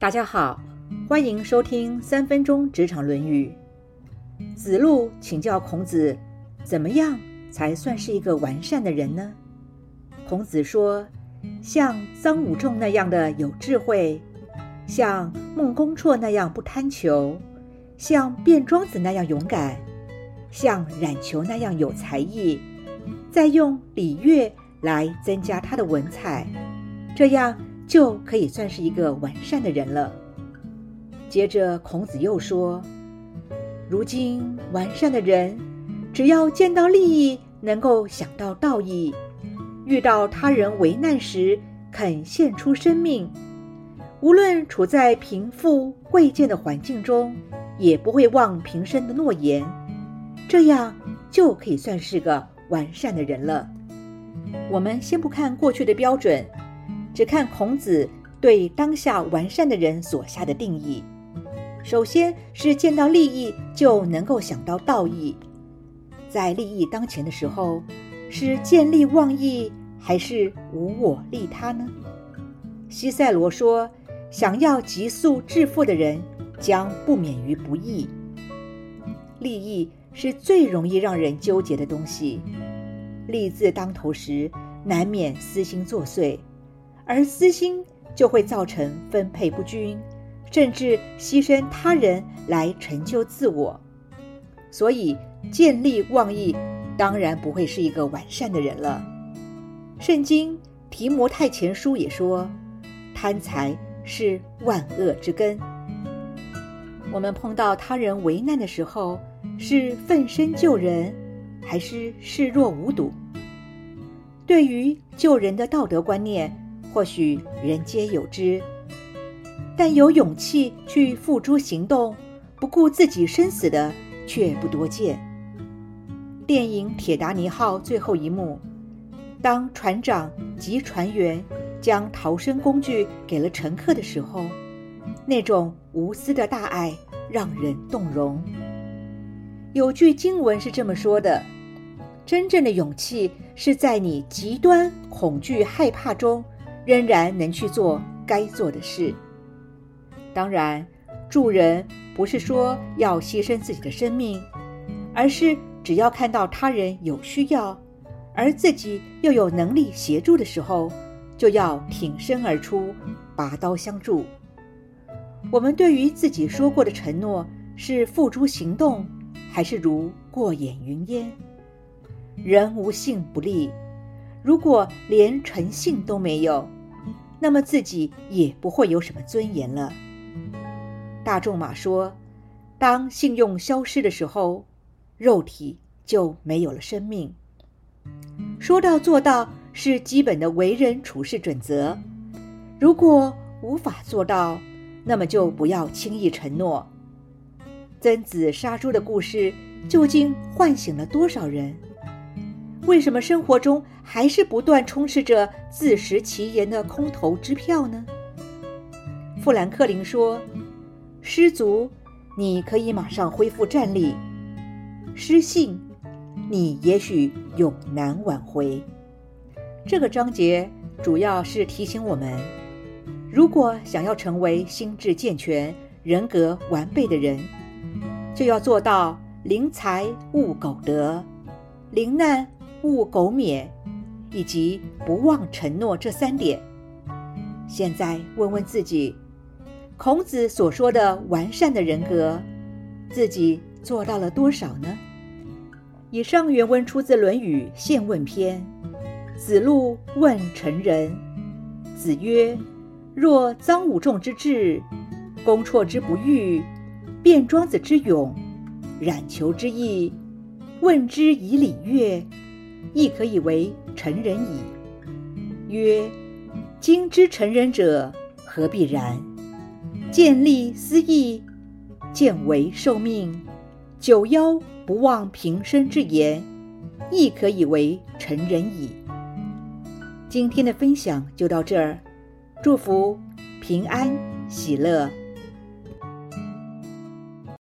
大家好，欢迎收听三分钟职场论语。子路请教孔子，怎么样才算是一个完善的人呢？孔子说：像臧武仲那样的有智慧，像孟公绰那样不贪求，像卞庄子那样勇敢，像冉求那样有才艺，再用礼乐来增加他的文采，这样。就可以算是一个完善的人了。接着，孔子又说：“如今完善的人，只要见到利益，能够想到道义；遇到他人为难时，肯献出生命。无论处在贫富贵贱的环境中，也不会忘平生的诺言。这样就可以算是个完善的人了。”我们先不看过去的标准。只看孔子对当下完善的人所下的定义，首先是见到利益就能够想到道义，在利益当前的时候，是见利忘义还是无我利他呢？西塞罗说：“想要急速致富的人，将不免于不义。利益是最容易让人纠结的东西，利字当头时，难免私心作祟。”而私心就会造成分配不均，甚至牺牲他人来成就自我。所以见利忘义，当然不会是一个完善的人了。圣经提摩太前书也说，贪财是万恶之根。我们碰到他人为难的时候，是奋身救人，还是视若无睹？对于救人的道德观念。或许人皆有之，但有勇气去付诸行动、不顾自己生死的却不多见。电影《铁达尼号》最后一幕，当船长及船员将逃生工具给了乘客的时候，那种无私的大爱让人动容。有句经文是这么说的：“真正的勇气是在你极端恐惧、害怕中。”仍然能去做该做的事。当然，助人不是说要牺牲自己的生命，而是只要看到他人有需要，而自己又有能力协助的时候，就要挺身而出，拔刀相助。我们对于自己说过的承诺，是付诸行动，还是如过眼云烟？人无信不立，如果连诚信都没有。那么自己也不会有什么尊严了。大仲马说：“当信用消失的时候，肉体就没有了生命。”说到做到是基本的为人处事准则。如果无法做到，那么就不要轻易承诺。曾子杀猪的故事究竟唤醒了多少人？为什么生活中还是不断充斥着自食其言的空头支票呢？富兰克林说：“失足，你可以马上恢复战力；失信，你也许永难挽回。”这个章节主要是提醒我们，如果想要成为心智健全、人格完备的人，就要做到临财勿苟得，临难。勿苟免，以及不忘承诺这三点。现在问问自己，孔子所说的完善的人格，自己做到了多少呢？以上原文出自《论语·宪问篇》。子路问成人，子曰：“若臧武仲之志，公绰之不欲，卞庄子之勇，冉求之义，问之以礼乐。”亦可以为成人矣。曰：今之成人者，何必然？见利思义，见为受命，九夭不忘平生之言，亦可以为成人矣。今天的分享就到这儿，祝福平安喜乐。